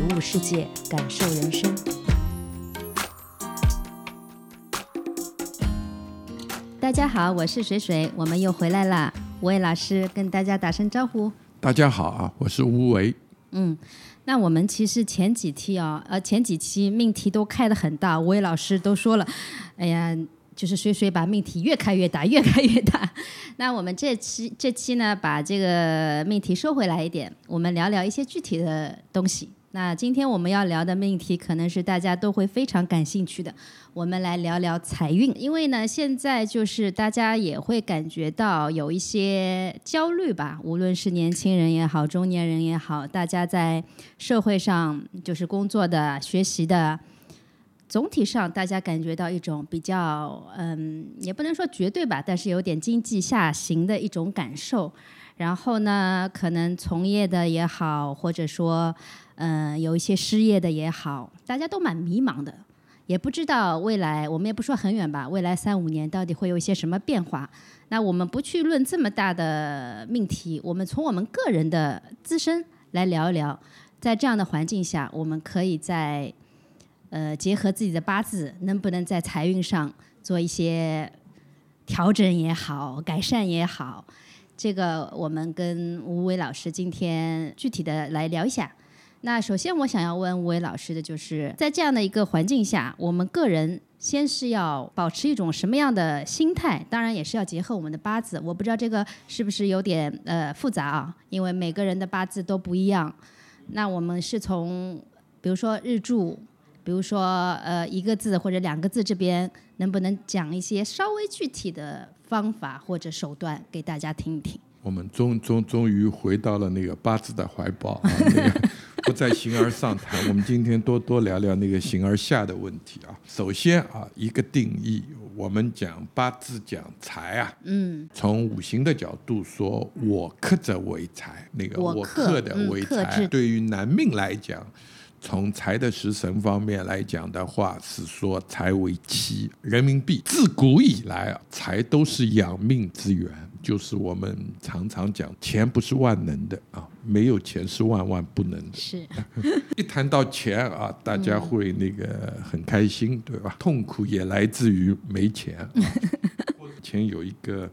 体悟世界，感受人生。大家好，我是水水，我们又回来啦。吴伟老师跟大家打声招呼。大家好啊，我是吴为。嗯，那我们其实前几期啊，呃，前几期命题都开得很大，吴伟老师都说了，哎呀，就是水水把命题越开越大，越开越大。那我们这期这期呢，把这个命题收回来一点，我们聊聊一些具体的东西。那今天我们要聊的命题可能是大家都会非常感兴趣的，我们来聊聊财运。因为呢，现在就是大家也会感觉到有一些焦虑吧，无论是年轻人也好，中年人也好，大家在社会上就是工作的、学习的，总体上大家感觉到一种比较，嗯，也不能说绝对吧，但是有点经济下行的一种感受。然后呢，可能从业的也好，或者说。嗯，有一些失业的也好，大家都蛮迷茫的，也不知道未来，我们也不说很远吧，未来三五年到底会有一些什么变化？那我们不去论这么大的命题，我们从我们个人的自身来聊一聊，在这样的环境下，我们可以在呃结合自己的八字，能不能在财运上做一些调整也好，改善也好？这个我们跟吴伟老师今天具体的来聊一下。那首先，我想要问吴伟老师的就是，在这样的一个环境下，我们个人先是要保持一种什么样的心态？当然，也是要结合我们的八字。我不知道这个是不是有点呃复杂啊？因为每个人的八字都不一样。那我们是从，比如说日柱，比如说呃一个字或者两个字这边，能不能讲一些稍微具体的方法或者手段给大家听一听？我们终终终于回到了那个八字的怀抱啊！不再形而上谈，我们今天多多聊聊那个形而下的问题啊。首先啊，一个定义，我们讲八字讲财啊，嗯，从五行的角度说，我克者为财，那个我克的为财。对于男命来讲，从财的食神方面来讲的话，是说财为妻。人民币自古以来啊，财都是养命之源。就是我们常常讲，钱不是万能的啊，没有钱是万万不能的。是，一谈到钱啊，大家会那个很开心，对吧？痛苦也来自于没钱。钱有一个。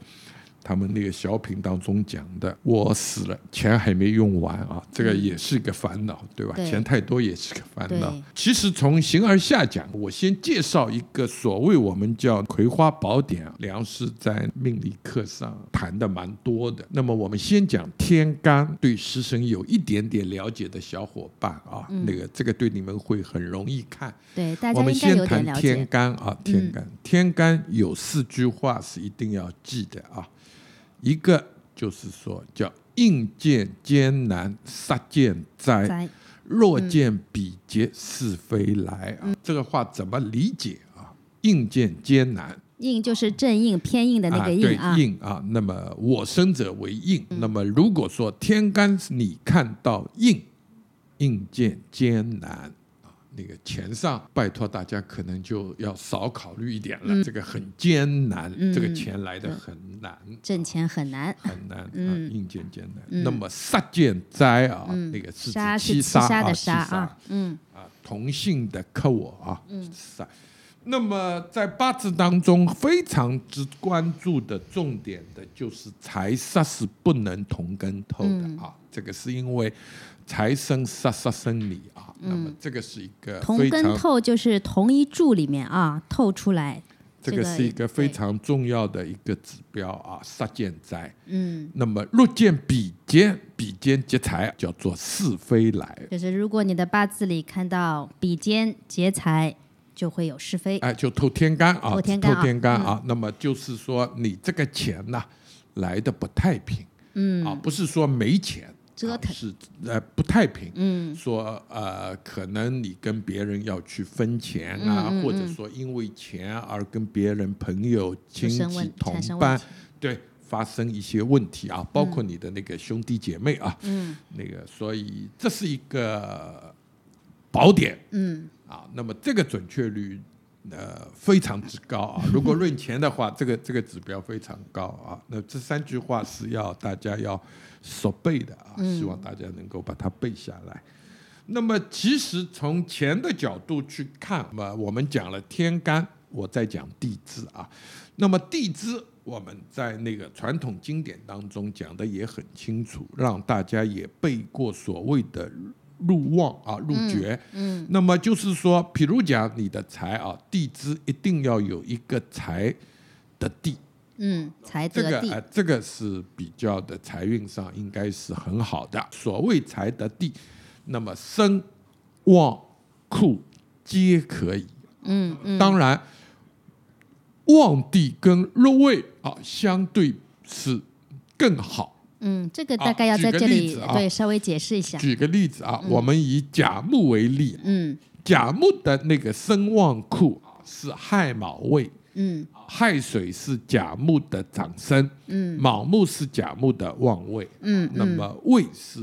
他们那个小品当中讲的，我死了，钱还没用完啊，这个也是个烦恼，对吧？钱太多也是个烦恼。其实从形而下讲，我先介绍一个所谓我们叫《葵花宝典》，梁师在命理课上谈的蛮多的。那么我们先讲天干，对食神有一点点了解的小伙伴啊，那个这个对你们会很容易看。对，大家我们先谈天干啊，天干，天干有四句话是一定要记的啊。一个就是说，叫应见艰难，杀见灾；若见比劫，是非来。啊，这个话怎么理解啊？应见艰难，应就是正应偏应的那个应啊。应啊，那么我生者为应。那么如果说天干你看到应，应见艰难。那个钱上，拜托大家可能就要少考虑一点了。这个很艰难，这个钱来的很难，挣钱很难，很难 啊，硬件艰难。那么杀见灾啊，那个是七杀的杀啊，嗯啊，同性的克我啊，杀。那么在八字当中非常之关注的重点的就是财杀是不能同根透的啊，这个是因为财生杀杀生理啊。那么这个是一个同根透，就是同一柱里面啊透出来，这个是一个非常重要的一个指标啊，杀见灾。嗯，那么若见比肩，比肩劫财，叫做是非来。就是如果你的八字里看到比肩劫财，就会有是非。哎，就透天干啊，透天干啊。那么就是说，你这个钱呐来的不太平。嗯，啊，不是说没钱。折腾。啊是呃不太平，嗯。说呃可能你跟别人要去分钱啊，嗯嗯或者说因为钱而跟别人朋友、亲戚同伴，对发生一些问题啊，包括你的那个兄弟姐妹啊，嗯。那个所以这是一个宝典。嗯。啊，那么这个准确率。呃，非常之高啊！如果论钱的话，这个这个指标非常高啊。那这三句话是要大家要熟背的啊，希望大家能够把它背下来。那么，其实从钱的角度去看，那么我们讲了天干，我再讲地支啊。那么地支我们在那个传统经典当中讲的也很清楚，让大家也背过所谓的入旺啊、入绝。嗯那么就是说，比如讲你的财啊，地支一定要有一个财的地，嗯，财这个呃，这个是比较的财运上应该是很好的。所谓财的地，那么生、旺、库皆可以。嗯嗯当然，旺地跟入位啊，相对是更好。嗯，这个啊大概要在这里对稍微解释一下。举个例子啊，我们以甲木为例，嗯。甲木的那个生旺库啊是亥卯未，嗯。亥水是甲木的长生，嗯。卯木是甲木的旺位，嗯，那么未是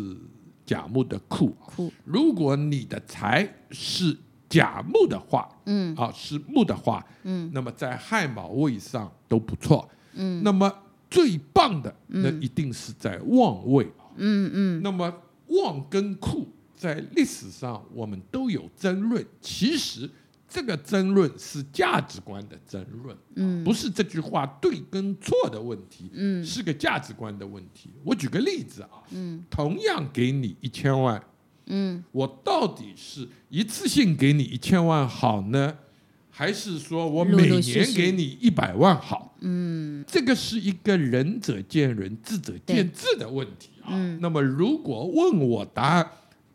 甲木的库。库，如果你的财是甲木的话，嗯。啊是木的话，嗯。那么在亥卯未上都不错。嗯。那么最棒的，那一定是在望位。嗯嗯。那么望跟库在历史上我们都有争论，其实这个争论是价值观的争论，嗯。不是这句话对跟错的问题，嗯。是个价值观的问题。我举个例子啊，嗯。同样给你一千万，嗯。我到底是一次性给你一千万好呢，还是说我每年给你一百万好？嗯这个是一个仁者见仁，智者见智的问题啊。嗯那么如果问我答案，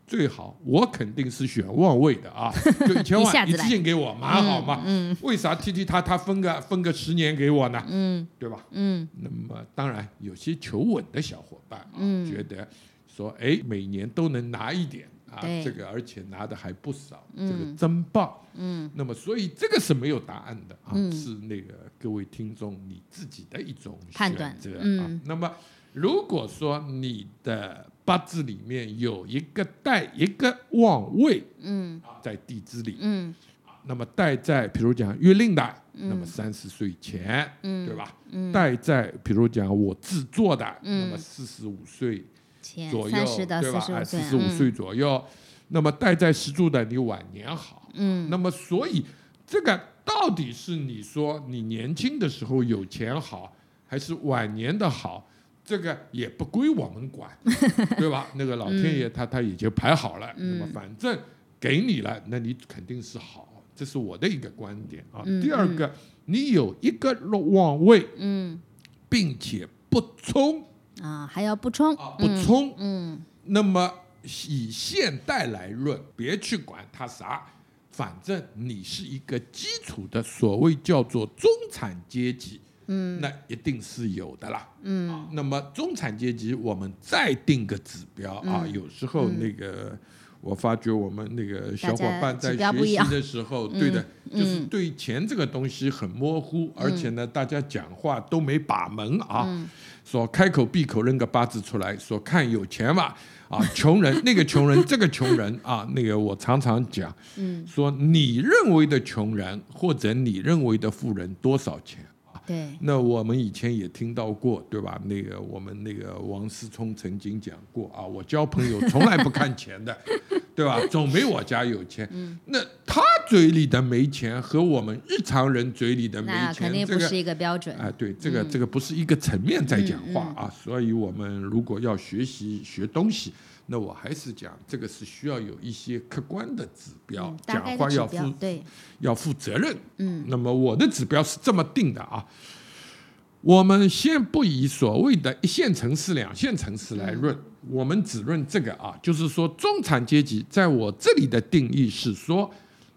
最好我肯定是选旺位的啊，就一千万一次性给我蛮好嘛。嗯为啥 T T 他他分个分个十年给我呢？嗯对吧？嗯那么当然有些求稳的小伙伴啊，嗯觉得说哎每年都能拿一点啊，这个而且拿的还不少，嗯。这个真棒。嗯。那么，所以这个是没有答案的啊，嗯。是那个各位听众你自己的一种判断选择啊。嗯。那么，如果说你的八字里面有一个带一个旺位嗯。啊，在地支里，嗯。那么带在比如讲月令的，那么三十岁前，嗯。对吧？嗯，带在比如讲我制作的，嗯。那么四十五岁前左右对吧？四十五岁，四十五岁左右，那么带在石柱的你晚年好。嗯那么，所以这个到底是你说你年轻的时候有钱好，还是晚年的好？这个也不归我们管，对吧？那个老天爷他他已经排好了，那么反正给你了，那你肯定是好，这是我的一个观点啊。嗯第二个，你有一个旺位，嗯并且不冲啊，还要补充啊，补充，嗯那么以现代来论，别去管它啥，反正你是一个基础的所谓叫做中产阶级，嗯那一定是有的啦。嗯那么中产阶级，我们再定个指标啊，嗯有时候那个。我发觉我们那个小伙伴在学习的时候，对的，就是嗯对钱这个东西很模糊，而且呢，大家讲话都没把门啊。嗯说开口闭口扔个八字出来，说看有钱嘛，啊，穷人 那个穷人，这个穷人啊，那个我常常讲，嗯，说你认为的穷人或者你认为的富人多少钱？对，那我们以前也听到过，对吧？那个我们那个王思聪曾经讲过啊，我交朋友从来不看钱的，对吧？总没我家有钱。嗯那他嘴里的没钱和我们日常人嘴里的没钱，这个肯定不是一个标准。啊，对，这个、这个不是一个层面在讲话啊，所以我们如果要学习学东西，那我还是讲这个是需要有一些客观的指标，讲话要负，对，要负责任。嗯那么我的指标是这么定的啊，我们先不以所谓的一线城市、两线城市来论，我们只论这个啊，就是说中产阶级在我这里的定义是说，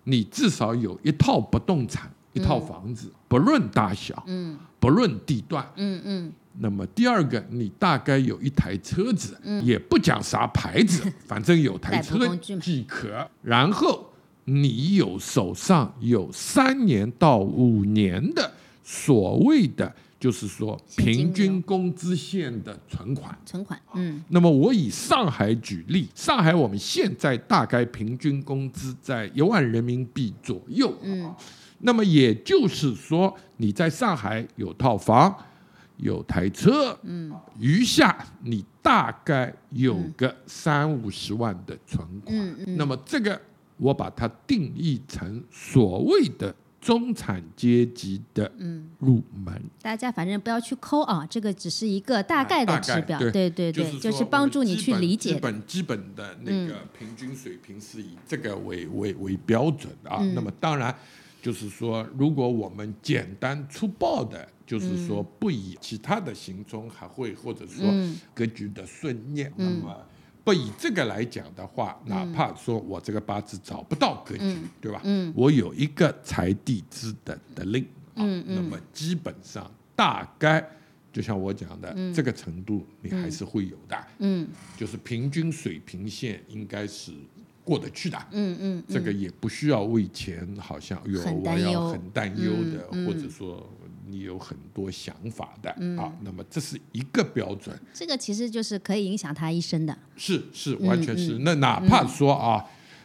你至少有一套不动产、一套房子，不论大小，嗯。不论地段。嗯嗯。那么第二个，你大概有一台车子，也不讲啥牌子，反正有台车即可。然后你有手上有三年到五年的所谓的，就是说平均工资线的存款。存款，嗯那么我以上海举例，上海我们现在大概平均工资在一万人民币左右。嗯，那么也就是说，你在上海有套房，有台车，嗯，余下你大概有个三五十万的存款。嗯嗯那么这个我把它定义成所谓的中产阶级的嗯，入门。大家反正不要去抠啊，这个只是一个大概的指标，对对对就是帮助你去理解基。本基本的那个平均水平是以这个为为为标准的啊。嗯那么当然就是说，如果我们简单粗暴的，就是说不以其他的行踪，还会或者说嗯格局的顺念，那么。不以这个来讲的话，哪怕说我这个八字找不到格局，对吧？嗯。我有一个财地支的的令，啊嗯嗯。那么基本上大概就像我讲的、这个程度，你还是会有的，嗯。就是平均水平线应该是过得去的。嗯嗯，这个也不需要为钱，好像有我要很担忧的，或者说你有很多想法的、啊。那么这是一个标准，这个其实就是可以影响他一生的。是是，嗯完全是。那哪怕说啊，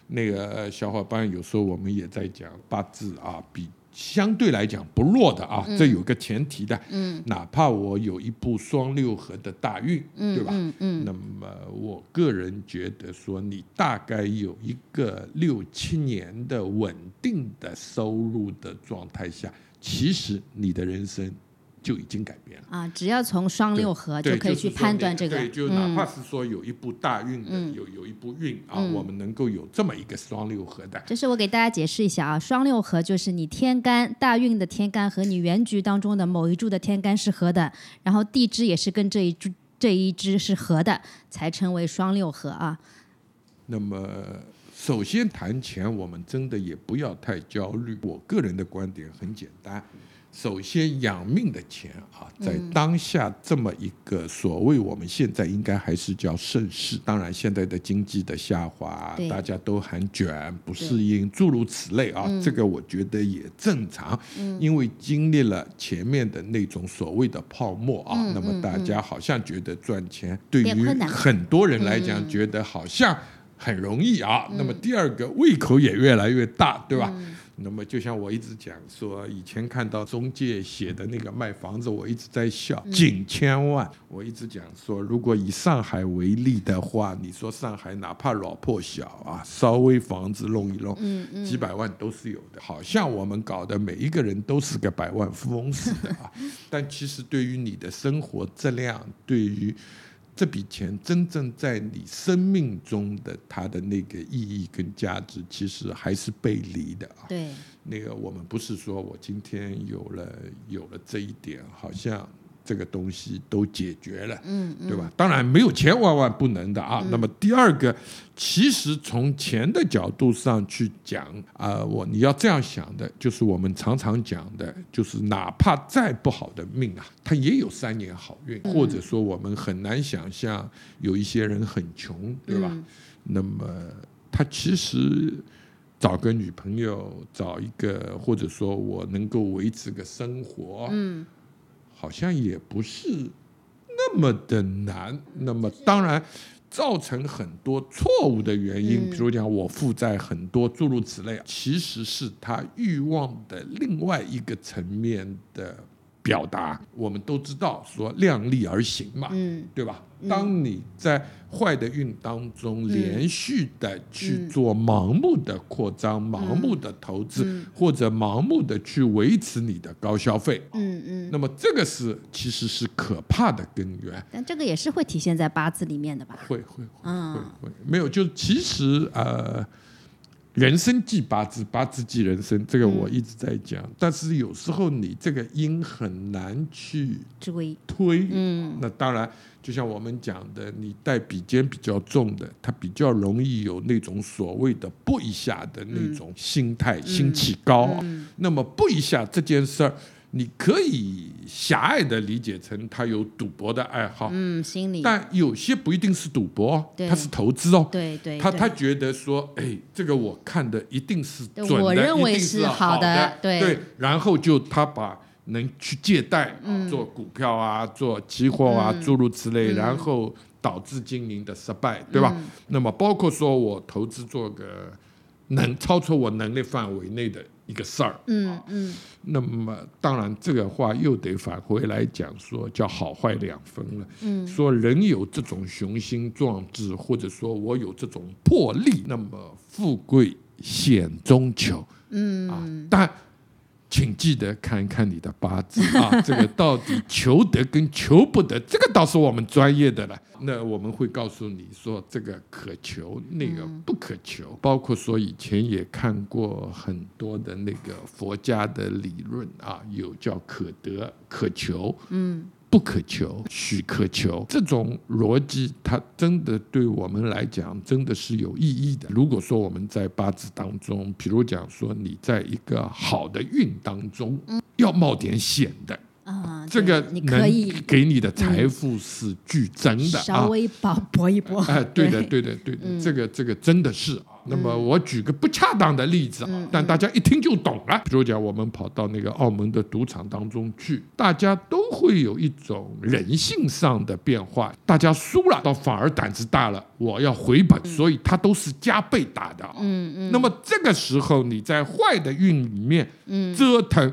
那个呃小伙伴有时候我们也在讲八字啊，比相对来讲不弱的啊，这有个前提的。嗯哪怕我有一部双六合的大运，嗯对吧？嗯嗯那么我个人觉得说，你大概有一个六七年的稳定的收入的状态下，其实你的人生就已经改变了。啊，只要从双六合就可以去判断这个。对，就哪嗯怕是说有一部大运的，有有一部运啊，我们能够有这么一个双六合的，这是我给大家解释一下啊，双六合就是你天干大运的天干和你原局当中的某一柱的天干是合的，然后地支也是跟这一柱这一支是合的，才称为双六合啊。那么，首先谈钱，我们真的也不要太焦虑。我个人的观点很简单，首先养命的钱啊，在当下这么一个所谓我们现在应该还是叫盛世，当然现在的经济的下滑，大家都很卷，不适应，诸如此类啊，这个我觉得也正常，因为经历了前面的那种所谓的泡沫啊，那么大家好像觉得赚钱对于很多人来讲，觉得好像很容易啊。那么第二个胃口也越来越大，对吧？那么就像我一直讲说，以前看到中介写的那个卖房子，我一直在笑，近千万。我一直讲说，如果以上海为例的话，你说上海哪怕老破小啊，稍微房子弄一弄，几百万都是有的。好像我们搞的每一个人都是个百万富翁似的啊，但其实对于你的生活质量，对于这笔钱真正在你生命中的它的那个意义跟价值，其实还是背离的啊。对，那个我们不是说我今天有了有了这一点，好像这个东西都解决了，嗯对吧？当然没有钱万万不能的啊。那么第二个，其实从钱的角度上去讲啊、我你要这样想的，就是我们常常讲的，就是哪怕再不好的命啊，他也有三年好运，或者说我们很难想象有一些人很穷，对吧？那么他其实找个女朋友，找一个或者说我能够维持个生活，嗯，好像也不是那么的难。那么当然。造成很多错误的原因，比如讲我负债很多，诸如此类，其实是他欲望的另外一个层面的表达。我们都知道说量力而行嘛，嗯对吧？当你在坏的运当中连续的去做盲目的扩张、盲目的投资，或者盲目的去维持你的高消费，嗯嗯，那么这个是其实是可怕的根源。但这个也是会体现在八字里面的吧？会会会嗯会会，没有，就其实呃，人生即八字，八字即人生，这个我一直在讲。但是有时候你这个因很难去追，推，嗯。那当然，就像我们讲的，你带笔尖比较重的，它比较容易有那种所谓的不一下的那种心态，心气高。那么不一下这件事儿，你可以狭隘的理解成他有赌博的爱好，嗯，心理，但有些不一定是赌博他是投资哦。对对，他他觉得说，哎，这个我看的一定是准的，我认为是好好的对。对，然后就他把能去借贷、嗯。做股票啊、做期货啊，诸如此类，然后导致经营的失败，对吧？嗯那么包括说我投资做个能超出我能力范围内的一个事儿，嗯嗯那么当然这个话又得返回来讲说，叫好坏两分了。嗯说人有这种雄心壮志，或者说我有这种魄力，那么富贵险中求嗯啊。但请记得看一看你的八字啊，这个到底求得跟求不得，这个倒是我们专业的了。那我们会告诉你说，这个可求，那个不可求。包括说以前也看过很多的那个佛家的理论啊，有叫可得、可求，嗯不可求，许可求，这种逻辑，它真的对我们来讲，真的是有意义的。如果说我们在八字当中，比如讲说你在一个好的运当中，要冒点险的，啊，这个你可以能给你的财富是剧增的啊稍。微搏搏一搏，哎，对的，对对的，对的，这个这个真的是啊。那么我举个不恰当的例子嗯啊，但大家一听就懂了。比如讲，我们跑到那个澳门的赌场当中去，大家都会有一种人性上的变化。大家输了，倒反而胆子大了，我要回本，所以他都是加倍打的啊。嗯嗯那么这个时候你在坏的运里面嗯折腾，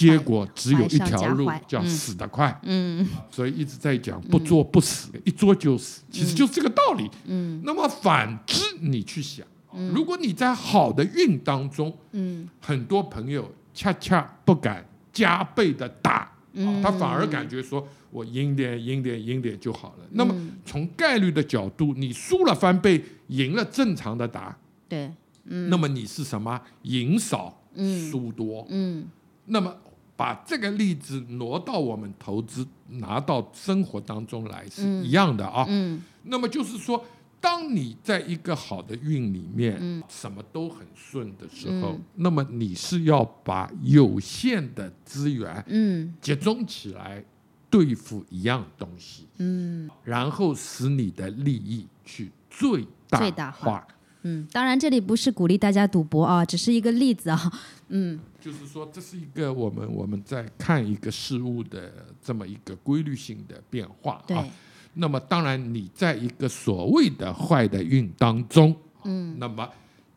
结果只有一条路，叫嗯。死得快。嗯。所以一直在讲不作不死，一作就死，其实就是这个道理。嗯。那么反之，你去想，如果你在好的运当中，嗯。很多朋友恰恰不敢加倍的打，嗯，他反而感觉说我赢点赢点赢点就好了。那么嗯从概率的角度，你输了翻倍，赢了正常的打，对，嗯。那么你是什么？赢少嗯。输多。嗯。那么把这个例子挪到我们投资拿到生活当中来是嗯一样的啊。嗯那么就是说，当你在一个好的运里面，嗯什么都很顺的时候，嗯那么你是要把有限的资源嗯集中起来对付一样东西，嗯然后使你的利益去最大最大化化。嗯，当然这里不是鼓励大家赌博啊，只是一个例子啊，嗯就是说，这是一个我们我们在看一个事物的这么一个规律性的变化对啊。，那么当然，你在一个所谓的坏的运当中，嗯那么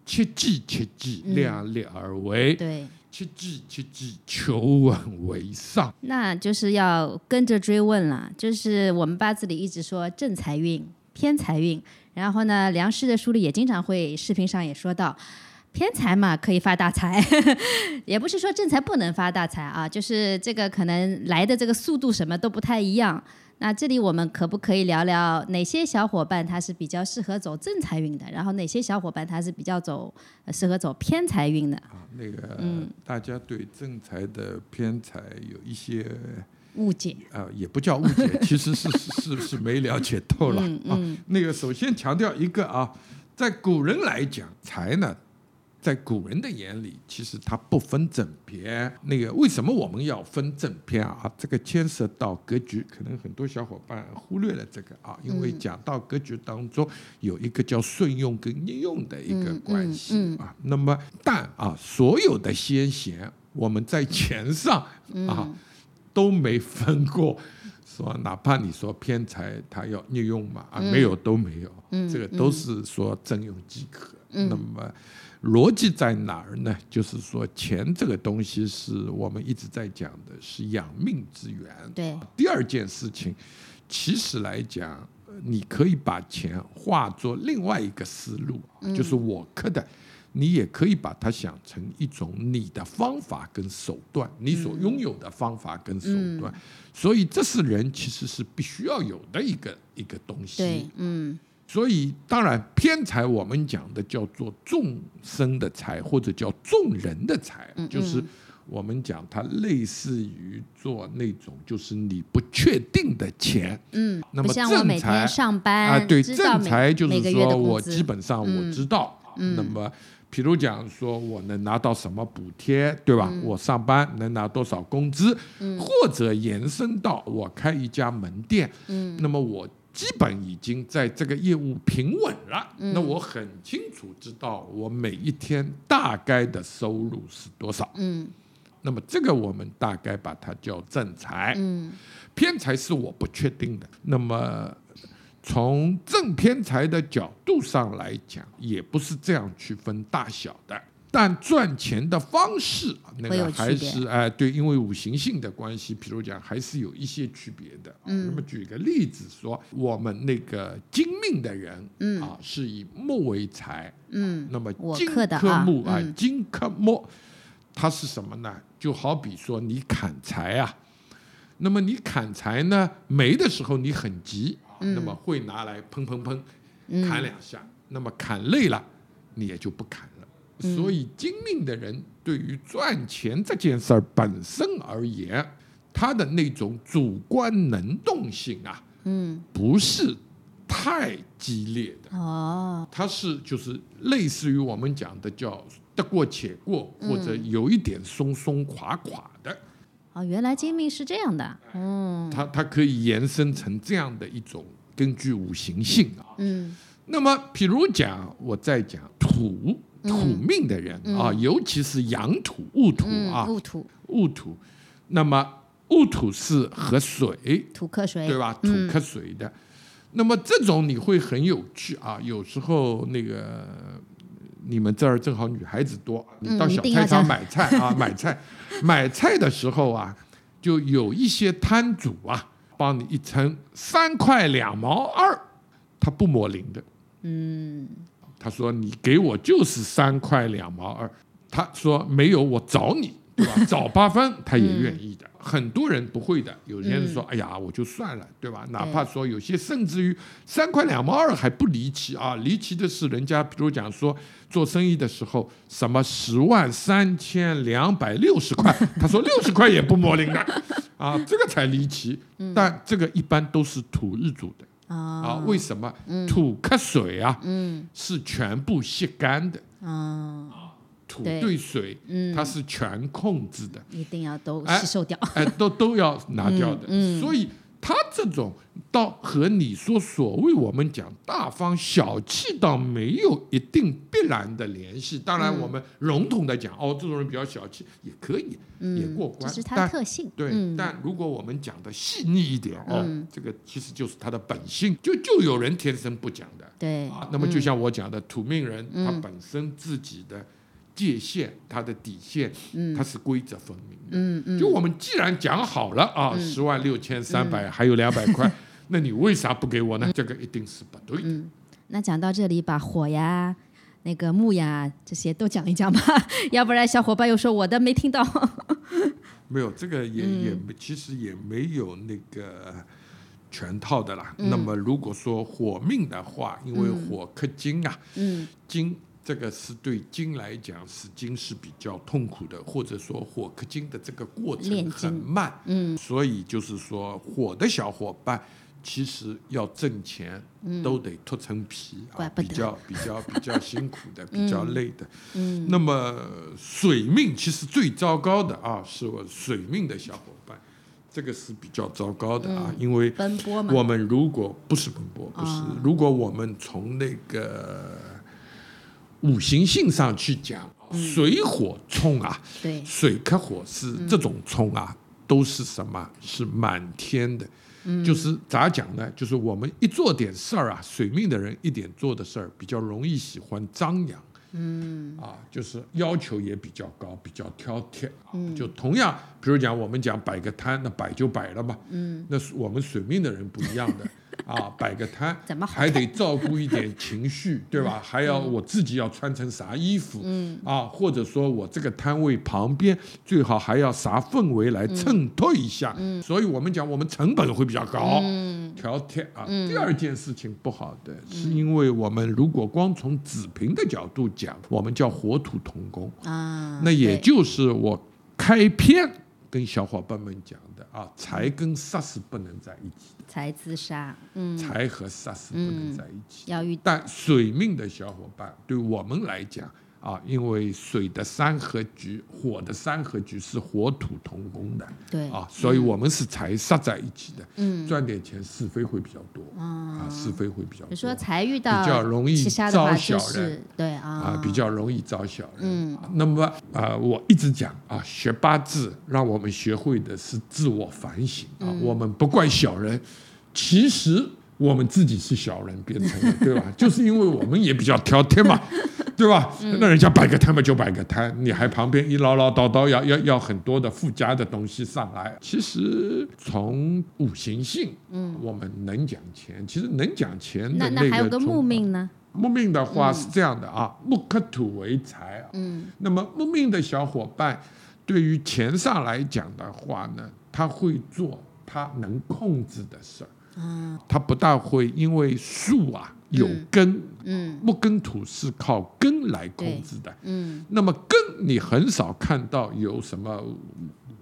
切记切记，嗯量力而为，对。切记切记，求稳为上。那就是要跟着追问了，就是我们八字里一直说正财运、偏财运，然后呢，梁师的书里也经常会视频上也说到，偏财嘛可以发大财，也不是说正财不能发大财啊，就是这个可能来的这个速度什么都不太一样。那这里我们可不可以聊聊哪些小伙伴他是比较适合走正财运的，然后哪些小伙伴他是比较走适合走偏财运的？啊，那个、嗯大家对正财的偏财有一些误解，啊、也不叫误解，其实是是是是没了解透了、嗯嗯啊。那个首先强调一个啊，在古人来讲，财呢，在古人的眼里，其实它不分正偏。那个为什么我们要分正偏啊？这个牵涉到格局，可能很多小伙伴忽略了这个啊，因为嗯讲到格局当中有一个叫顺用跟逆用的一个嗯关系啊。那么，但啊，所有的先贤，我们在钱上啊。嗯都没分过，说哪怕你说偏财，他要逆用嘛啊，嗯没有都没有，嗯这个都是说征用即可。嗯那么逻辑在哪儿呢？就是说钱这个东西是我们一直在讲的，是养命之源。对，第二件事情，其实来讲，呃你可以把钱化作另外一个思路，嗯就是我刻的。你也可以把它想成一种你的方法跟手段，你所拥有的方法跟手段，嗯所以这是人其实是必须要有的一个一个东西。对，嗯。所以当然偏财我们讲的叫做众生的财，或者叫众人的财，嗯就是我们讲它类似于做那种就是你不确定的钱。嗯，那么正财上班啊，对，正财就是说我基本上我嗯。知道，嗯。那么譬如讲说我能拿到什么补贴，对吧？我上班能拿多少工资，或者延伸到我开一家门店，那么我基本已经在这个业务平稳了，那我很清楚知道我每一天大概的收入是多少。嗯那么这个我们大概把它叫正财，嗯偏财是我不确定的。那么从正偏财的角度上来讲，也不是这样区分大小的。但赚钱的方式，那个还是哎、对，因为五行性的关系，比如讲还是有一些区别的。嗯，那么举个例子说，我们那个金命的人，嗯啊，是以木为财，嗯那么金克木啊，嗯金克木，它是什么呢？就好比说你砍柴啊，那么你砍柴呢，没的时候你很急，嗯那么会拿来砰砰砰砍两下，那么砍累了，你也就不砍了。嗯所以精明的人对于赚钱这件事儿本身而言，他的那种主观能动性啊，嗯不是太激烈的。哦他是就是类似于我们讲的叫得过且过，嗯或者有一点松松垮垮的，哦，原来精命是这样的。嗯它它可以延伸成这样的一种根据五行性啊。嗯那么，譬如讲，我再讲土土命的人啊，尤其是阳土、戊土啊嗯，，戊土戊土，那么戊土是和水土克水，对吧？土嗯克水的，那么这种你会很有趣啊。有时候那个你们这儿正好女孩子多，你到小菜场买菜啊，买菜。买菜的时候啊，就有一些摊主啊，帮你一称三块两毛二，他不抹零的。嗯。他说你给我就是三块两毛二，他说没有我找你，对吧？找八分他也愿意的。很多人不会的，有些人说、哎呀我就算了，对吧？哪怕说有些甚至于三块两毛二还不离奇啊，离奇的是人家比如讲说做生意的时候什么十万三千两百六十块，他说 六十块也不抹零的啊，这个才离奇。但这个一般都是土日主的。啊，啊为什么土克水啊？嗯是全部吸干的，啊，土对对水，嗯它是全控制的，一定要都哎吸收掉。哎，都都要拿掉的。嗯嗯所以它这种倒和你说所谓我们讲大方小气，倒没有一定必然的联系。当然，嗯我们笼统的讲，哦，这种人比较小气也可以，也过关。是它的但特性。对，嗯但如果我们讲的细腻一点，哦，嗯这个其实就是他的本性，就就有人天生不讲的。对啊，那么就像我讲的，土命人嗯他本身自己的界限、它的底线，嗯。他是规则分明的。嗯嗯，就我们既然讲好了啊，十万六千三百还有两百块，那你为啥不给我呢？这个一定是不对的。嗯。那讲到这里，把火呀、那个木呀这些都讲一讲吧，要不然小伙伴又说我的没听到。没有这个也嗯。也没其实也没有那个全套的啦。嗯。那么如果说火命的话，因为火克金啊，嗯。金这个是对金来讲是金是比较痛苦的，或者说火克金的这个过程很慢，嗯。所以就是说火的小伙伴。其实要挣钱，都得脱层皮啊，比较比较比较辛苦的，比较累的。嗯。那么水命其实最糟糕的啊，是我水命的小伙伴，这个是比较糟糕的啊，因为奔波嘛。我们如果不是奔波，不是啊，如果我们从那个五行性上去讲，水火冲啊，对，水克火是这种冲啊，都是什么？是满天的。就是咋讲呢？就是我们一做点事儿啊，水命的人一点做的事儿比较容易喜欢张扬，嗯。啊，就是要求也比较高，比较挑剔啊。就同样，比如讲我们讲摆个摊，那摆就摆了嘛，嗯，那是我们水命的人不一样的 啊，摆个摊怎么还得照顾一点情绪，对吧？还要我自己要穿成啥衣服，嗯。啊，或者说我这个摊位旁边最好还要啥氛围来衬托一下，嗯，所以我们讲我们成本会比较高，嗯，挑剔啊。第二件事情不好的是因为我们如果光从子平的角度讲，我们叫火土同工，啊，那也就是我开篇跟小伙伴们讲的啊，财跟杀是不能在一起的，财自杀，嗯，财和杀是不能在一起。要遇但水命的小伙伴对我们来讲啊，因为水的三合局、火的三合局是火土同工的，对啊，所以我们是财杀在一起的，嗯，赚点钱是非会比较多，啊，是非会比较多。比如说财遇到比较容易招小就是人对啊啊，比较容易招小人。嗯，那么啊，我一直讲啊，学八字让我们学会的是自我反省啊，我们不怪小人，其实我们自己是小人变成的，对吧？就是因为我们也比较挑剔嘛。对吧？那人家摆个摊嘛就摆个摊，你还旁边一唠唠叨叨，要要要很多的附加的东西上来。其实从五行性，嗯，我们能讲钱，其实能讲钱的那那还有个木命呢？木命的话是这样的啊，木克土为财啊。嗯。那么木命的小伙伴，对于钱上来讲的话呢，他会做他能控制的事儿。嗯。他不大会因为树啊有根，嗯木跟土是靠根来控制的。嗯那么根你很少看到有什么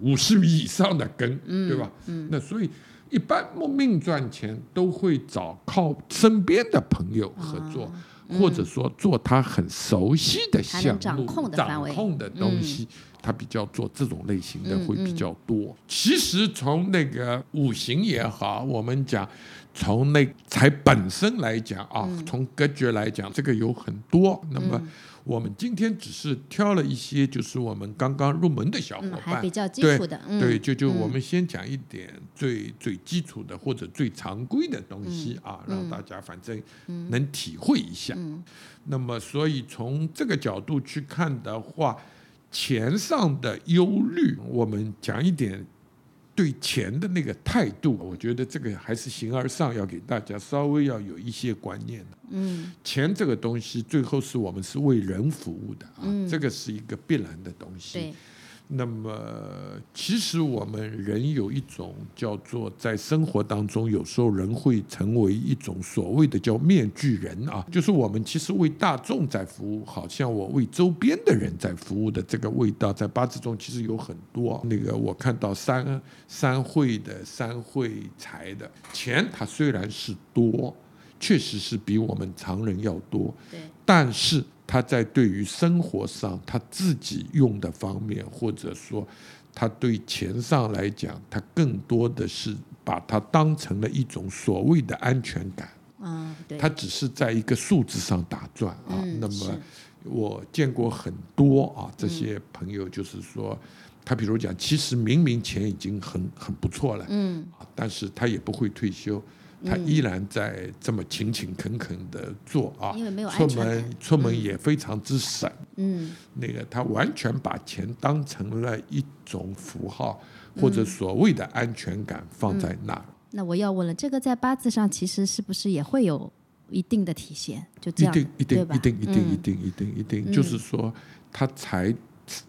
五十米以上的根，对吧？嗯那所以一般木命赚钱都会找靠身边的朋友合作，或者说做他很熟悉的项目、掌控的范围掌控的东西。他比较做这种类型的嗯会比较多。其实从那个五行也好，我们讲从那才本身来讲啊，嗯。从格局来讲，这个有很多。那么我们今天只是挑了一些，就是我们刚刚入门的小伙嗯，伴，还比较基对础的，嗯，对，就就我们先讲一点最最基础的或者最常规的东西嗯啊，让大家反正能体会一下。那么，所以从这个角度去看的话，钱上的忧虑，我们讲一点对钱的那个态度，我觉得这个还是形而上要给大家稍微要有一些观念的。嗯钱这个东西，最后是我们是为人服务的啊，这个是一个必然的东西。对，那么，其实我们人有一种叫做在生活当中，有时候人会成为一种所谓的叫面具人啊，就是我们其实为大众在服务，好像我为周边的人在服务的这个味道，在八字中其实有很多。那个我看到三三会的、三会财的钱，它虽然是多，确实是比我们常人要多，对，但是他在对于生活上他自己用的方面，或者说他对钱上来讲，他更多的是把它当成了一种所谓的安全感，嗯，对，他只是在一个数字上打转啊。嗯那么我见过很多啊，这些朋友就是说。他比如讲，其实明明钱已经很很不错了，但是他也不会退休，他依然在这么勤勤恳恳的做啊，因为没有出安全感。门出门也非常之省，嗯。那个他完全把钱当成了一种符号或者所谓的安全感放在那儿，那我要问了，这个在八字上其实是不是也会有一定的体现？就这样，一定一定一定一定一嗯定一定一定，就是说他才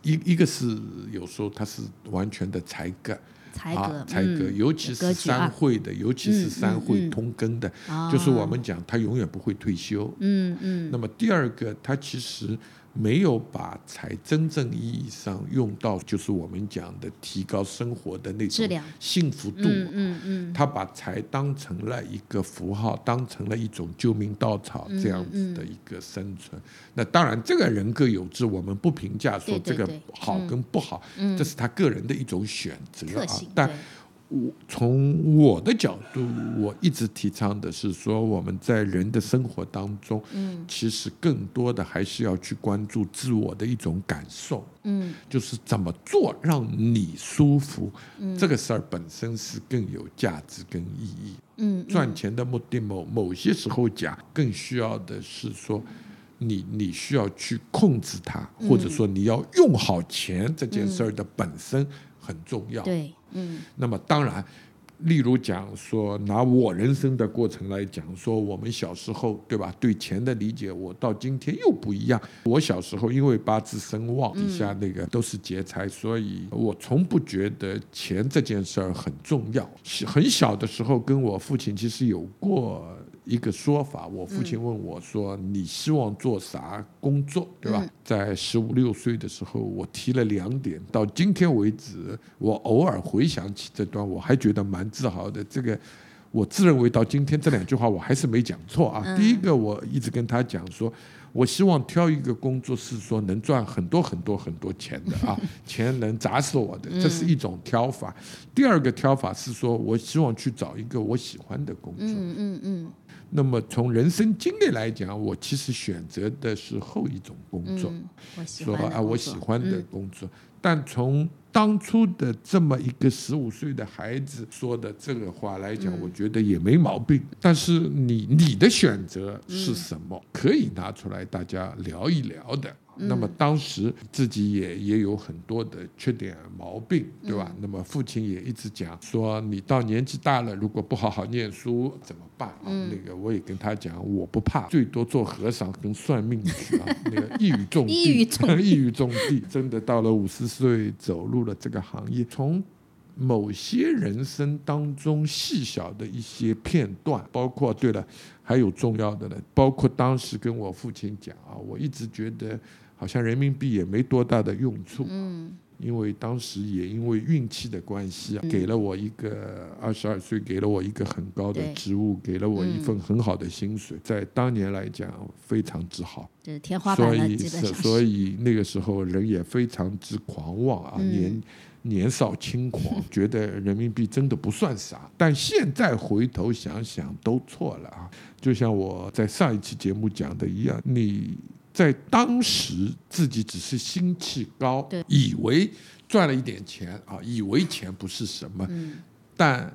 一一个是有时候他是完全的才格。才格啊，，才格，嗯尤其是三会的，尤其是嗯三会通根的，啊就是我们讲他永远不会退休。嗯嗯。那么第二个，他其实没有把财真正意义上用到，就是我们讲的提高生活的那种幸福度。嗯嗯嗯他把财当成了一个符号，当成了一种救命稻草嗯这样子的一个生存。那当然，这个人各有志，我们不评价说这个好跟不好，嗯这是他个人的一种选择啊。，但对我从我的角度，我一直提倡的是说，我们在人的生活当中，嗯。其实更多的还是要去关注自我的一种感受，嗯。就是怎么做让你舒服，嗯。这个事儿本身是更有价值跟意义。嗯赚钱的目的某某些时候讲，更需要的是说，你你需要去控制它，或者说你要用好钱这件事儿的本身很重要。对嗯那么当然，例如讲说，拿我人生的过程来讲，说我们小时候对吧，对钱的理解，我到今天又不一样。我小时候因为八字生旺，底下那个都是劫财，所以我从不觉得钱这件事儿很重要。很小的时候，跟我父亲其实有过。一个说法，我父亲问我说：“你希望做啥工作，对吧？”在十五六岁的时候，我提了两点，到今天为止，我偶尔回想起这段，我还觉得蛮自豪的。这个，我自认为到今天这两句话我还是没讲错啊。嗯第一个，我一直跟他讲说，我希望挑一个工作是说能赚很多很多很多钱的啊，钱能砸死我的，这是一种挑法。第二个挑法是说我希望去找一个我喜欢的工作。嗯嗯嗯那么从人生经历来讲，我其实选择的是后一种工作。嗯，我喜说啊，我欢的工作喜欢的嗯工作。但从当初的这么一个十五岁的孩子说的这个话来讲，嗯我觉得也没毛病。但是你你的选择嗯是什么，可以拿出来大家聊一聊的。嗯那么当时自己也也有很多的缺点毛病，对嗯吧？那么父亲也一直讲说，你到年纪大了，如果不好好念书怎么办啊？嗯那个我也跟他讲，我不怕，最多做和尚跟算命去啊，那个一语中一的，语中一语中的，真的到了五十岁走入了这个行业，从。某些人生当中细小的一些片段，包括对了，还有重要的呢，包括当时跟我父亲讲啊，我一直觉得好像人民币也没多大的用处，嗯。因为当时也因为运气的关系啊，嗯。给了我一个二十二岁，给了我一个很高的职务，给了我一嗯。份很好的薪水，在当年来讲非常之好。这是天花所以所以那个时候人也非常之狂妄啊，嗯。年年少轻狂，觉得人民币真的不算啥。但现在回头想想，都错了啊！就像我在上一期节目讲的一样，你在当时自己只是心气高，以为赚了一点钱啊，以为钱不是什么，嗯但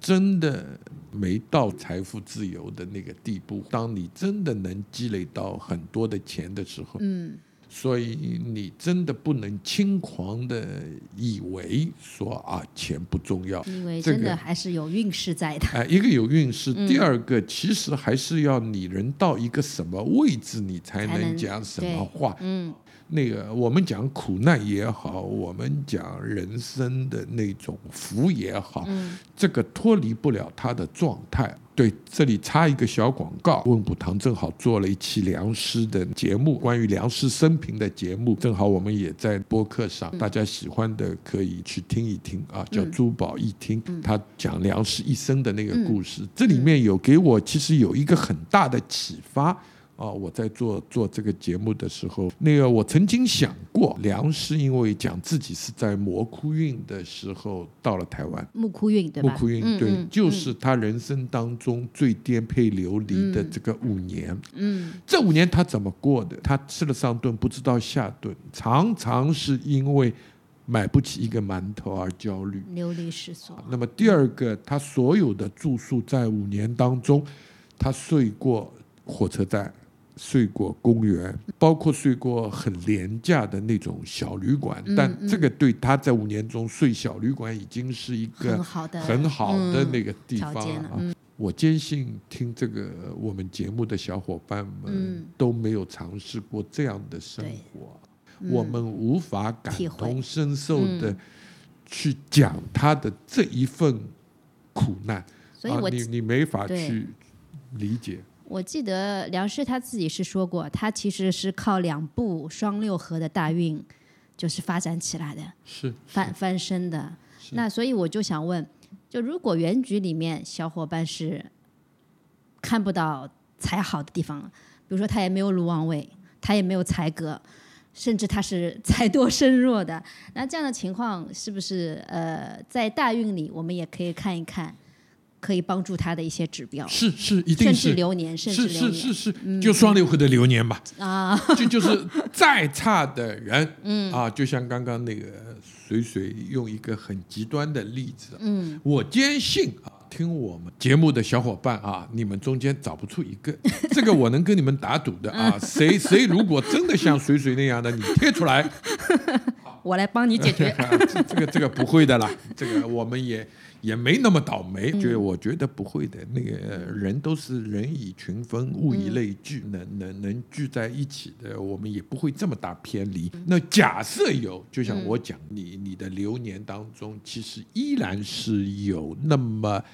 真的没到财富自由的那个地步。当你真的能积累到很多的钱的时候，嗯所以你真的不能轻狂的以为说啊钱不重要。因为这个真的还是有运势在的。哎，一个有运势，嗯第二个其实还是要你人到一个什么位置，你才能讲什么话。嗯那个我们讲苦难也好，我们讲人生的那种福也好，嗯这个脱离不了他的状态。对，这里插一个小广告，问补堂正好做了一期梁师的节目，关于梁师生平的节目，正好我们也在播客上，大家喜欢的可以去听一听啊，叫嗯珠宝一听，他讲梁师一生的那个故事，嗯这里面有给我其实有一个很大的启发。啊，我在做做这个节目的时候，那个我曾经想过，梁师因为讲自己是在魔窟运的时候到了台湾，木窟运对吧？木窟运对，嗯嗯就是他人生当中最颠沛流离的这个五年。嗯这五年他怎么过的？他吃了上顿不知道下顿，常常是因为买不起一个馒头而焦虑。嗯流离失所。那么第二个，他所有的住宿在五年当中，他睡过火车站。睡过公园，包括睡过很廉价的那种小旅馆，嗯但这个对他在五年中睡小旅馆已经是一个很好的很好的嗯那个地方了啊。我坚信听这个我们节目的小伙伴们嗯。都没有尝试过这样的生活，嗯。我们无法感同身受的嗯去讲他的这一份苦难啊，所以我你你没法去理解。我记得梁师他自己是说过，他其实是靠两部双六合的大运，就是发展起来的，是翻翻身的。那所以我就想问，就如果原局里面小伙伴是看不到财好的地方，比如说他也没有鲁王位，他也没有财格，甚至他是 财多身弱的，那这样的情况是不是呃在大运里我们也可以看一看，可以帮助他的一些指标，是是，一定甚是。至流年，甚至是流年。是是是，就双流会的流年吧。啊，就就是再差的人，嗯。啊，就像刚刚那个水水用一个很极端的例子，嗯，我坚信啊，听我们节目的小伙伴啊，你们中间找不出一个，这个我能跟你们打赌的啊，谁谁如果真的像水水那样的，你贴出来，我来帮你解决。啊 这这个这个不会的啦，这个我们也也没那么倒霉，就我觉得不会的。那个呃人都是人以群分，物以类聚，能能能聚在一起的，我们也不会这么大偏离。那假设有，就像我讲，你你的流年当中，其实依然是有那么。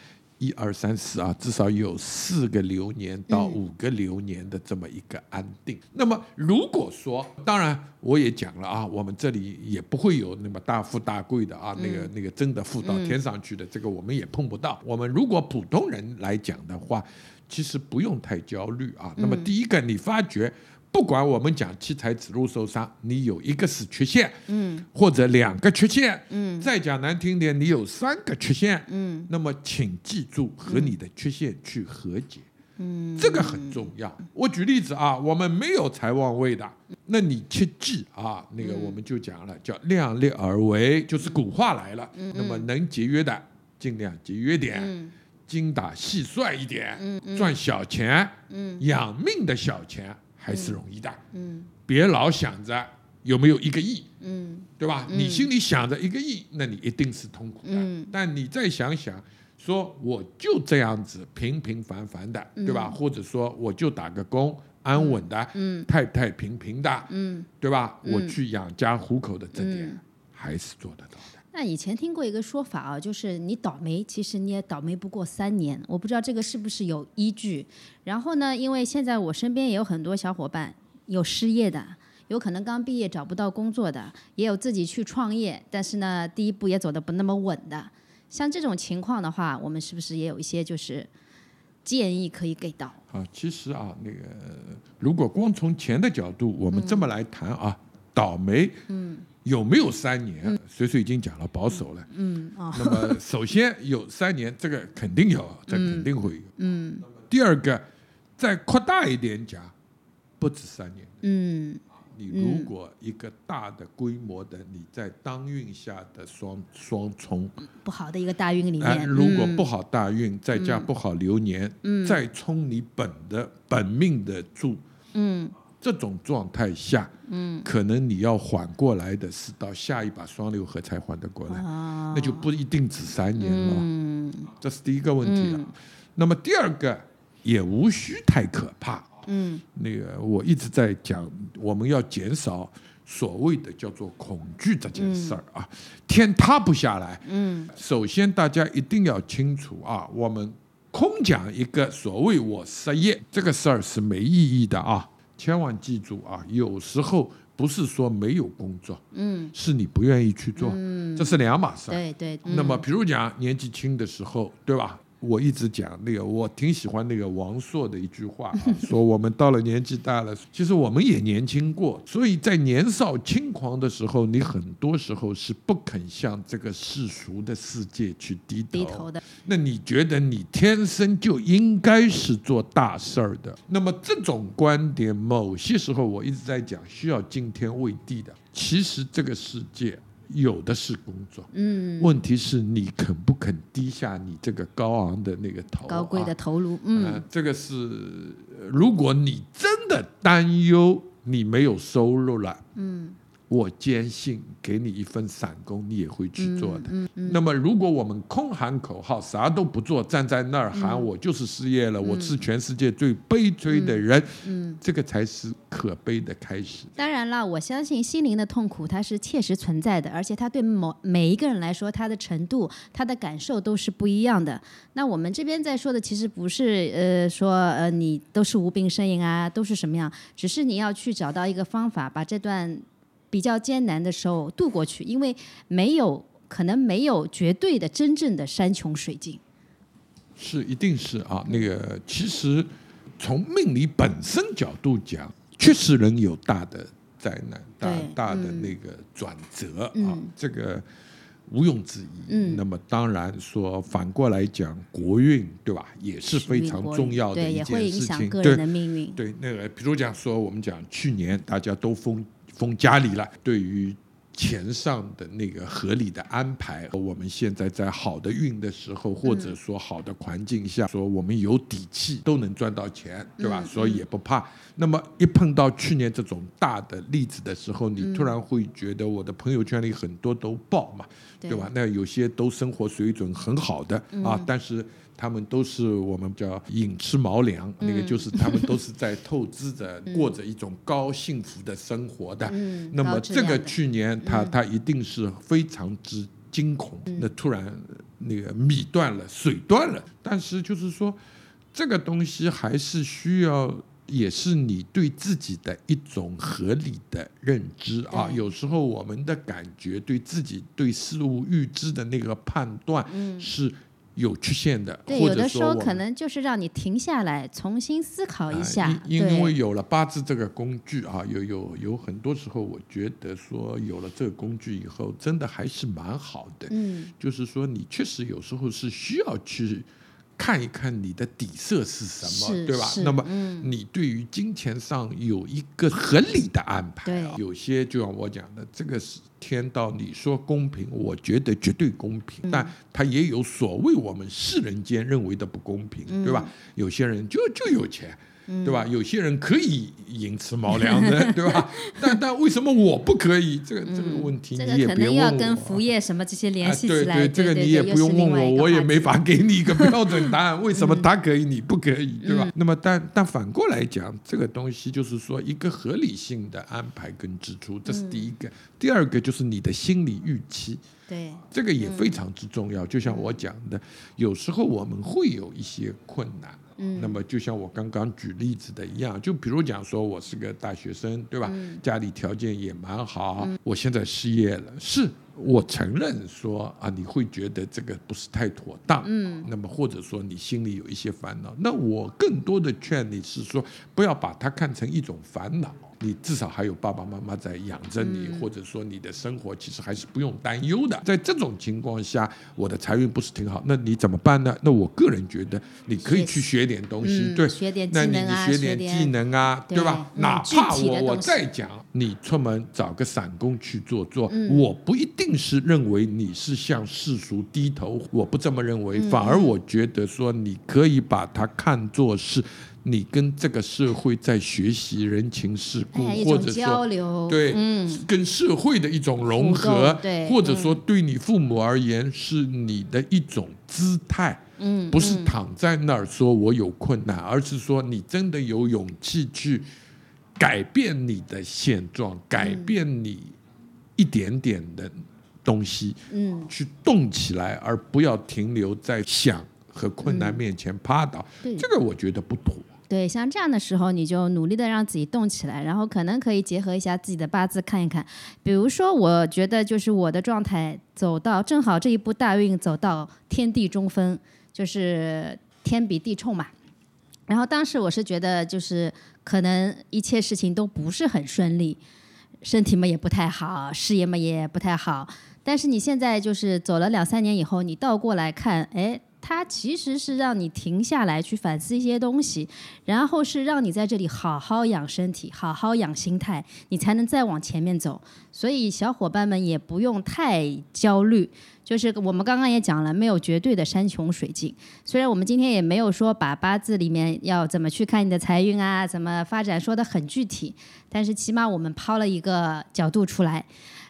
一二三四啊，至少有四个流年到五个流年的这么一个安定。那么如果说，当然我也讲了啊，我们这里也不会有那么大富大贵的啊，那个那个真的富到天上去的，这个我们也碰不到。我们如果普通人来讲的话，其实不用太焦虑啊。那么第一个，你发觉。不管我们讲七彩指路受伤，你有一个是缺陷，嗯，或者两个缺陷，嗯，再讲难听点，你有三个缺陷，嗯，那么请记住和你的缺陷去和解，嗯，这个很重要。我举例子啊，我们没有财旺位的，那你切记啊，那个我们就讲了，叫量力而为，就是古话来了，那么能节约的尽量节约点，精打细算一点，赚小钱，嗯。养命的小钱。还是容易的，嗯，别老想着有没有一个亿，嗯，对吧？你心里想着一个亿，那你一定是痛苦的。嗯，但你再想想，说我就这样子平平凡凡的，对吧？或者说我就打个工，安稳的，嗯，太太平平的，嗯，对吧？我去养家糊口的这点还是做得到的。那以前听过一个说法啊，就是你倒霉，其实你也倒霉不过三年。我不知道这个是不是有依据。然后呢，因为现在我身边也有很多小伙伴有失业的，有可能刚毕业找不到工作的，也有自己去创业，但是呢，第一步也走得不那么稳的。像这种情况的话，我们是不是也有一些就是建议可以给到？啊，其实啊，那个如果光从钱的角度，我们这么来谈啊，倒霉，嗯。有没有三年？水水已经讲了保守了。嗯，那么首先有三年，这个肯定有，这肯定会有。嗯。第二个，再扩大一点讲，不止三年。嗯。你如果一个大的规模的，你在当运下的双双冲，不好的一个大运里面，如果不好大运，再加不好流年，再冲你本的本命的柱，嗯。这种状态下，嗯，可能你要缓过来的是到下一把双流合才缓得过来，那就不一定只三年了。嗯，这是第一个问题了。那么第二个也无需太可怕。嗯，那个我一直在讲，我们要减少所谓的叫做恐惧这件事儿啊，天塌不下来。嗯，首先大家一定要清楚啊，我们空讲一个所谓我失业这个事儿是没意义的啊。千万记住啊！有时候不是说没有工作，嗯，是你不愿意去做，嗯，这是两码事。对对。那么，比如讲年纪轻的时候，对吧？我一直讲那个，我挺喜欢那个王朔的一句话，说我们到了年纪大了，其实我们也年轻过，所以在年少轻狂的时候，你很多时候是不肯向这个世俗的世界去低低头的。那你觉得你天生就应该是做大事儿的？那么这种观点，某些时候我一直在讲，需要惊天畏地的。其实这个世界。有的是工作，嗯，问题是你肯不肯低下你这个高昂的那个头，高贵的头颅，嗯，这个是，如果你真的担忧你没有收入了，嗯。我坚信，给你一份散工，你也会去做的。那么，如果我们空喊口号，啥都不做，站在那儿喊“我就是失业了，我是全世界最悲催的人”，这个才是可悲的开始。当然了，我相信心灵的痛苦它是切实存在的，而且它对某每一个人来说，它的程度、它的感受都是不一样的。那我们这边在说的，其实不是呃说呃你都是无病呻吟啊，都是什么样，只是你要去找到一个方法，把这段。比较艰难的时候度过去，因为没有可能没有绝对的真正的山穷水尽，是一定是啊。那个其实从命理本身角度讲，确实人有大的灾难，大大的那个转折啊，这个毋庸置疑。嗯，那么当然说反过来讲，国运对吧，也是非常重要的一件事情。个人的命运。对那个，比如讲说，我们讲去年大家都封。封家里了，对于钱上的那个合理的安排，我们现在在好的运的时候，或者说好的环境下，说我们有底气都能赚到钱，对吧？所以也不怕。那么一碰到去年这种大的例子的时候，你突然会觉得我的朋友圈里很多都爆嘛，对吧？那有些都生活水准很好的啊，但是。他们都是我们叫寅吃毛粮，那个就是他们都是在透支着过着一种高幸福的生活的。那么这个去年他他一定是非常之惊恐，那突然那个米断了，水断了。但是就是说，这个东西还是需要，也是你对自己的一种合理的认知啊。有时候我们的感觉对自己对事物预知的那个判断是有缺陷的，对，或有的时候者说可能就是让你停下来，重新思考一下。啊因因为有了八字这个工具啊，有有有很多时候，我觉得说有了这个工具以后，真的还是蛮好的。嗯，就是说，你确实有时候是需要去看一看你的底色是什么，对吧？那么嗯你对于金钱上有一个合理的安排、啊。有些就像我讲的，这个是天道，你说公平，我觉得绝对公平，嗯但它也有所谓我们世人间认为的不公平，嗯对吧？有些人就就有钱。对吧？有些人可以寅吃卯粮的，对吧？但但为什么我不可以？这个这个问题你也别可能要问我跟服业什么这些联啊系起来。对这个你也不用问我，我也没。法给你一个标准答案。为什么他可以，你不可以，对吧？那么但但反过来讲，这个东西就是说一个合理性的安排跟支出，这是第一个。第二个就是你的心理预期。对，这个也非常之重要。就像我讲的，有时候我们会有一些困难。嗯，那么就像我刚刚举例子的一样，就比如讲说，我是个大学生，对吧？家里条件也蛮好，我现在失业了，是我承认说啊，你会觉得这个不是太妥当。嗯，那么或者说你心里有一些烦恼，那我更多的劝你是说，不要把它看成一种烦恼。你至少还有爸爸妈妈在养着你，或者说你的生活其实还是不用担忧的。在这种情况下，我的财运不是挺好，那你怎么办呢？那我个人觉得你可以去学点东西，嗯对，学点那你技能啊你学学点点技能啊，对吧？嗯哪怕我我再讲，你出门找个散工去做做，嗯我不一定是认为你是向世俗低头，我不这么认为，嗯反而我觉得说你可以把它看作是。你跟这个社会在学习人情世故，哎，或者说交流。对，嗯，跟社会的一种融合，对或者说对你父母而言是你的一种姿态，嗯，不是躺在那儿说我有困难，而是说你真的有勇气去改变你的现状，改变你一点点的东西，嗯，去动起来，而不要停留在想和困难面前趴倒，对。这个我觉得不妥。对，像这样的时候，你就努力的让自己动起来，然后可能可以结合一下自己的八字看一看。比如说，我觉得就是我的状态走到正好这一步大运走到天地中分，就是天比地冲嘛。然后当时我是觉得，就是可能一切事情都不是很顺利，身体嘛也不太好，事业嘛也不太好。但是你现在就是走了两三年以后，你倒过来看，哎，它其实是让你停下来去反思一些东西，然后是让你在这里好好养身体，好好养心态，你才能再往前面走。所以小伙伴们也不用太焦虑，就是我们刚刚也讲了，没有绝对的山穷水尽。虽然我们今天也没有说把八字里面要怎么去看你的财运啊，怎么发展说的很具体，但是起码我们抛了一个角度出来，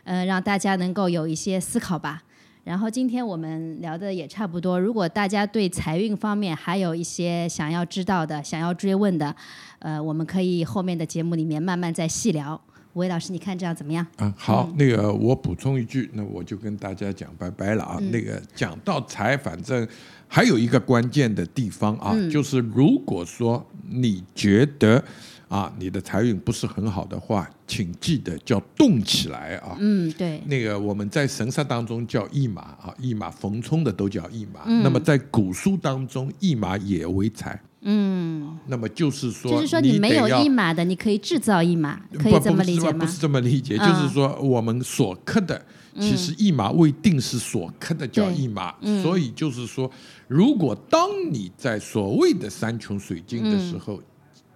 呃，让大家能够有一些思考吧。然后今天我们聊的也差不多，如果大家对财运方面还有一些想要知道的、想要追问的，呃，我们可以后面的节目里面慢慢再细聊。吴伟老师，你看这样怎么样？啊，好，那个我补充一句，那我就跟大家讲拜拜了啊。那个讲到财，反正还有一个关键的地方啊，就是如果说你觉得啊你的财运不是很好的话，请记得叫动起来啊。嗯，对，那个我们在神煞当中叫驿马啊，驿马逢冲的都叫驿马。那么在古书当中，驿马也为财。嗯，那么就是说，就是说你没有得要一码的，你可以制造一码，可以不这么理解吗？不是这么理解，嗯。就是说我们所刻的，其实一码未定是所刻的叫对。一码，所以就是说，如果当你在所谓的山穷水尽的时候，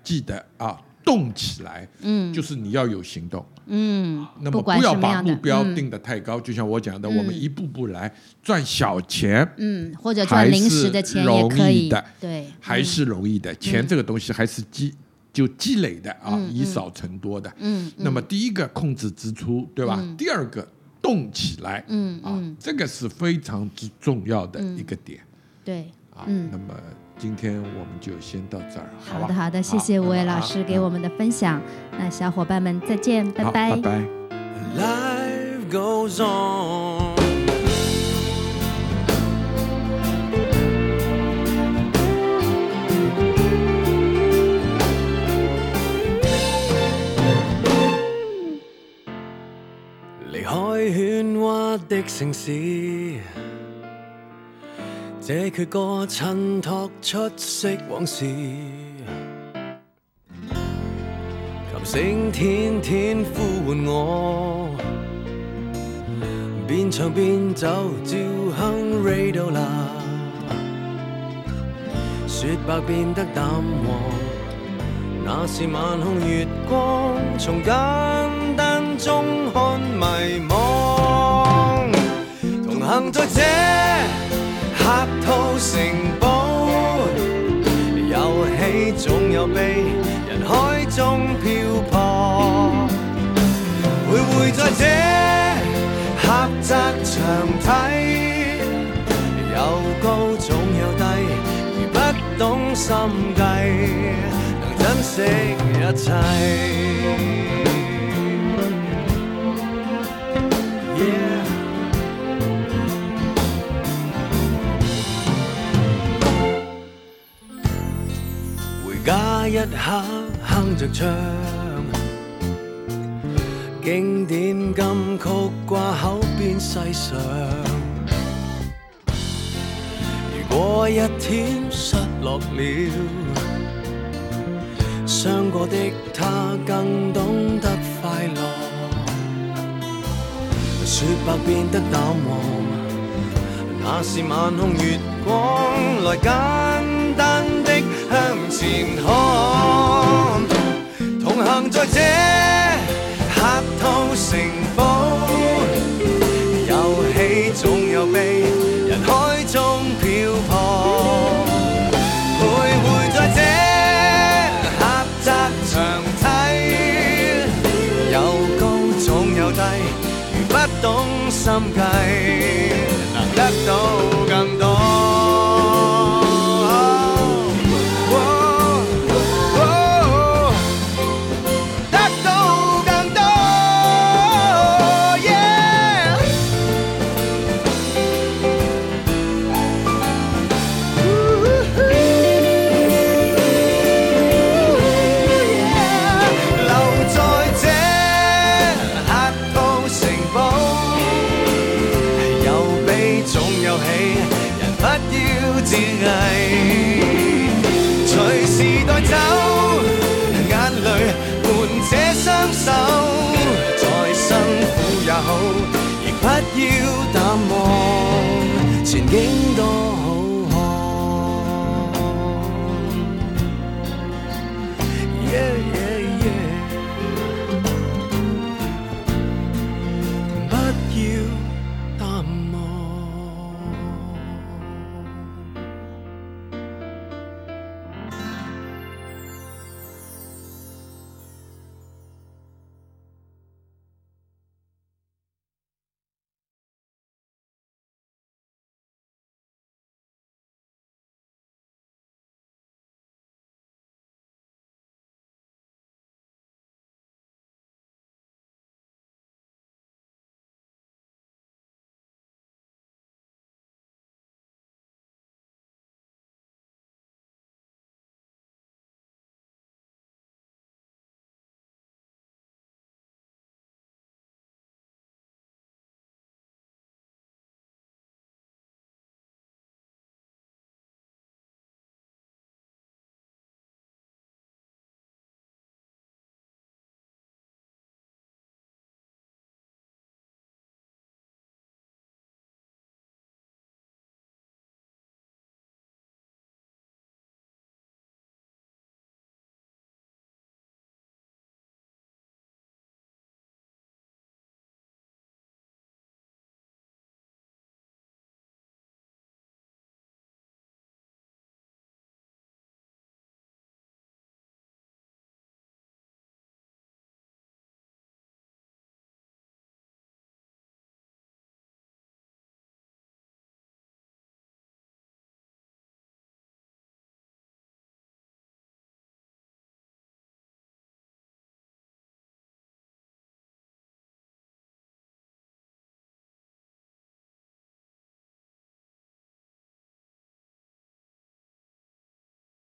记得啊。动起来，嗯，就是你要有行动，嗯，那么不要把目标嗯定得太高。就像我讲的，我们一步步来，赚小钱，嗯，或者还赚零食是的钱也容可以易的，对，还是容易的。钱这个东西还是积就积累的啊，嗯以少成多的。嗯，那么第一个控制支出，对吧？第二个动起来，嗯啊，这个是非常之重要的一个点对。啊。嗯那么今天我们就先到这儿好的好的谢谢五位老师给我们的分享那小伙伴们再见拜拜。life goes on. 这阙歌衬托出色往事。琴声天天呼唤我，边唱边走，照哼 radio 啦。雪白变得淡黄，那是晚空月光，从简单中看迷惘。同行在这客套城堡，游戏总有悲。人海中漂泊，徘徊在这狭窄长梯，有高总有低，如不懂心计，能珍惜一切。一刻哼着唱，经典金曲挂口边细想。如果一天失落了，伤过的他更懂得快乐。雪白变得淡黄。那是晚空月光，来解前看。同行在这客套城堡，游戏总有悲，手，再辛苦也好，亦不要淡忘。前景